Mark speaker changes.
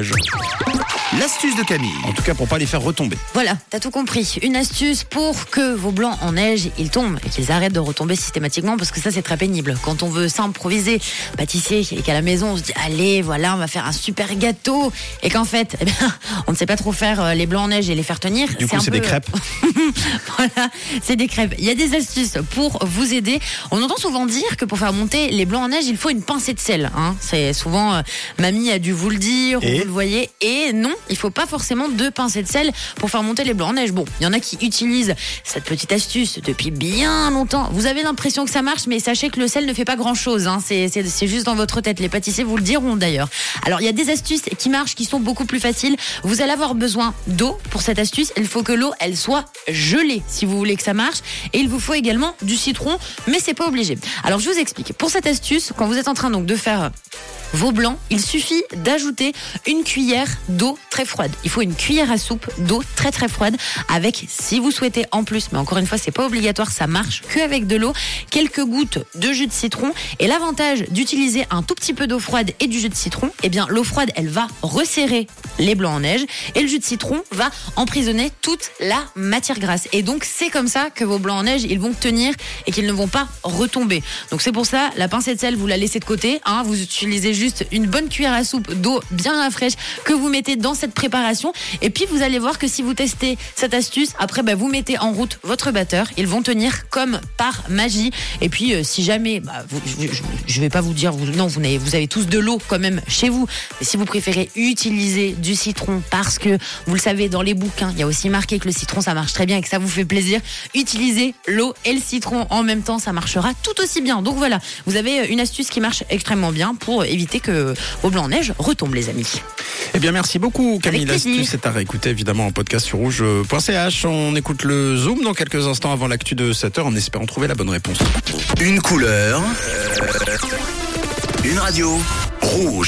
Speaker 1: neige.
Speaker 2: L'astuce de Camille.
Speaker 1: En tout cas, pour pas les faire retomber.
Speaker 3: Voilà, t'as tout compris. Une astuce pour que vos blancs en neige, ils tombent et qu'ils arrêtent de retomber systématiquement parce que ça, c'est très pénible. Quand on veut s'improviser pâtissier et qu'à la maison, on se dit, allez, voilà, on va faire un super gâteau. Et qu'en fait, eh bien, on ne sait pas trop faire euh, les blancs en neige et les faire tenir.
Speaker 1: Du coup, c'est des crêpes.
Speaker 3: voilà, c'est des crêpes. Il y a des astuces pour vous aider. On entend souvent dire que pour faire monter les blancs en neige, il faut une pincée de sel. Hein. C'est souvent, euh, mamie a dû vous le dire,
Speaker 1: Et
Speaker 3: vous le voyez. Et non, il faut pas forcément deux pincées de sel pour faire monter les blancs en neige. Bon, il y en a qui utilisent cette petite astuce depuis bien longtemps. Vous avez l'impression que ça marche, mais sachez que le sel ne fait pas grand chose. Hein. C'est juste dans votre tête. Les pâtissiers vous le diront d'ailleurs. Alors, il y a des astuces qui marchent, qui sont beaucoup plus faciles. Vous allez avoir besoin d'eau pour cette astuce. Il faut que l'eau, elle soit gelée si vous voulez que ça marche. Et il vous faut également du citron, mais c'est pas obligé. Alors, je vous explique. Pour cette astuce, quand vous êtes en train donc de faire vos blancs, il suffit d'ajouter une cuillère d'eau très froide. Il faut une cuillère à soupe d'eau très très froide avec, si vous souhaitez en plus, mais encore une fois, c'est pas obligatoire, ça marche que avec de l'eau, quelques gouttes de jus de citron. Et l'avantage d'utiliser un tout petit peu d'eau froide et du jus de citron, eh bien, l'eau froide, elle va resserrer les blancs en neige et le jus de citron va emprisonner toute la matière grasse. Et donc, c'est comme ça que vos blancs en neige, ils vont tenir et qu'ils ne vont pas retomber. Donc, c'est pour ça, la pincée de sel, vous la laissez de côté. Hein, vous utilisez juste une bonne cuillère à soupe d'eau bien fraîche que vous mettez dans cette préparation. Et puis, vous allez voir que si vous testez cette astuce, après, bah, vous mettez en route votre batteur. Ils vont tenir comme par magie. Et puis, euh, si jamais, bah, je, je vais pas vous dire, non, vous avez, vous avez tous de l'eau quand même chez vous. Mais si vous préférez utiliser du citron parce que vous le savez, dans les bouquins, il y a aussi marqué que le citron, ça marche très bien et que ça vous fait plaisir. Utilisez l'eau et le citron en même temps, ça marchera tout aussi bien. Donc voilà, vous avez une astuce qui marche extrêmement bien pour éviter que vos blancs en neige retombent, les amis.
Speaker 1: Eh bien, merci beaucoup, Camille. L'astuce est à réécouter évidemment en podcast sur rouge.ch. On écoute le Zoom dans quelques instants avant l'actu de 7h en espérant trouver la bonne réponse.
Speaker 2: Une couleur. Une radio. Rouge.